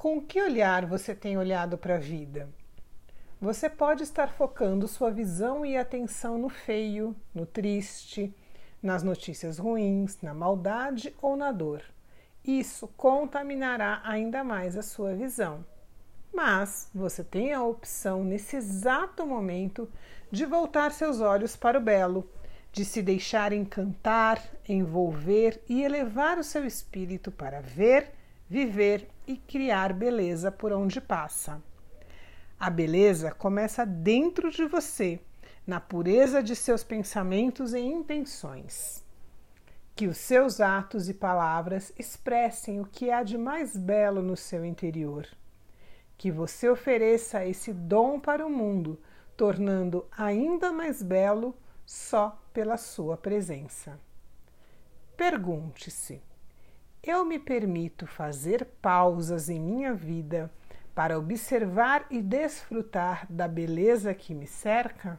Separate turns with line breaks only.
Com que olhar você tem olhado para a vida? Você pode estar focando sua visão e atenção no feio, no triste, nas notícias ruins, na maldade ou na dor. Isso contaminará ainda mais a sua visão. Mas você tem a opção nesse exato momento de voltar seus olhos para o belo, de se deixar encantar, envolver e elevar o seu espírito para ver viver e criar beleza por onde passa. A beleza começa dentro de você, na pureza de seus pensamentos e intenções. Que os seus atos e palavras expressem o que há de mais belo no seu interior. Que você ofereça esse dom para o mundo, tornando ainda mais belo só pela sua presença. Pergunte-se: eu me permito fazer pausas em minha vida para observar e desfrutar da beleza que me cerca?